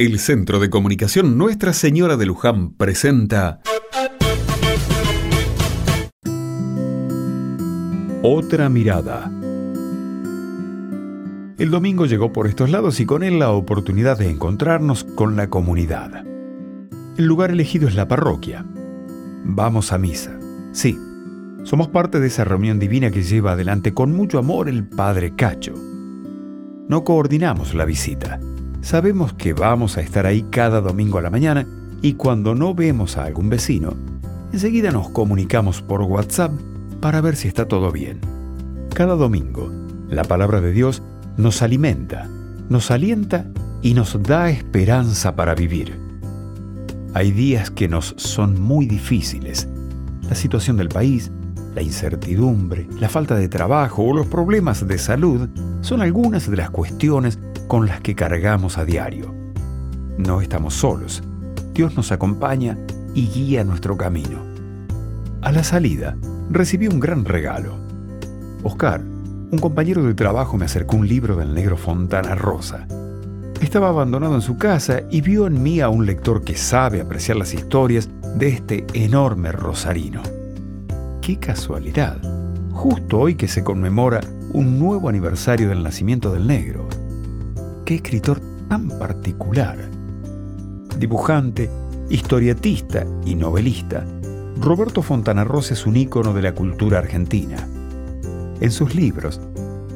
El Centro de Comunicación Nuestra Señora de Luján presenta Otra mirada. El domingo llegó por estos lados y con él la oportunidad de encontrarnos con la comunidad. El lugar elegido es la parroquia. Vamos a misa. Sí, somos parte de esa reunión divina que lleva adelante con mucho amor el Padre Cacho. No coordinamos la visita Sabemos que vamos a estar ahí cada domingo a la mañana y cuando no vemos a algún vecino, enseguida nos comunicamos por WhatsApp para ver si está todo bien. Cada domingo, la palabra de Dios nos alimenta, nos alienta y nos da esperanza para vivir. Hay días que nos son muy difíciles. La situación del país, la incertidumbre, la falta de trabajo o los problemas de salud son algunas de las cuestiones con las que cargamos a diario. No estamos solos. Dios nos acompaña y guía nuestro camino. A la salida, recibí un gran regalo. Oscar, un compañero de trabajo, me acercó un libro del negro Fontana Rosa. Estaba abandonado en su casa y vio en mí a un lector que sabe apreciar las historias de este enorme rosarino. ¡Qué casualidad! Justo hoy que se conmemora un nuevo aniversario del nacimiento del negro qué escritor tan particular. Dibujante, historietista y novelista, Roberto Fontana Rosa es un ícono de la cultura argentina. En sus libros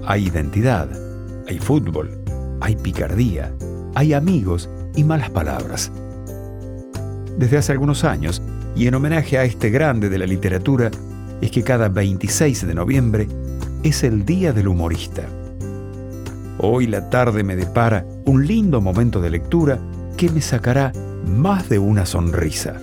hay identidad, hay fútbol, hay picardía, hay amigos y malas palabras. Desde hace algunos años, y en homenaje a este grande de la literatura, es que cada 26 de noviembre es el Día del Humorista. Hoy la tarde me depara un lindo momento de lectura que me sacará más de una sonrisa.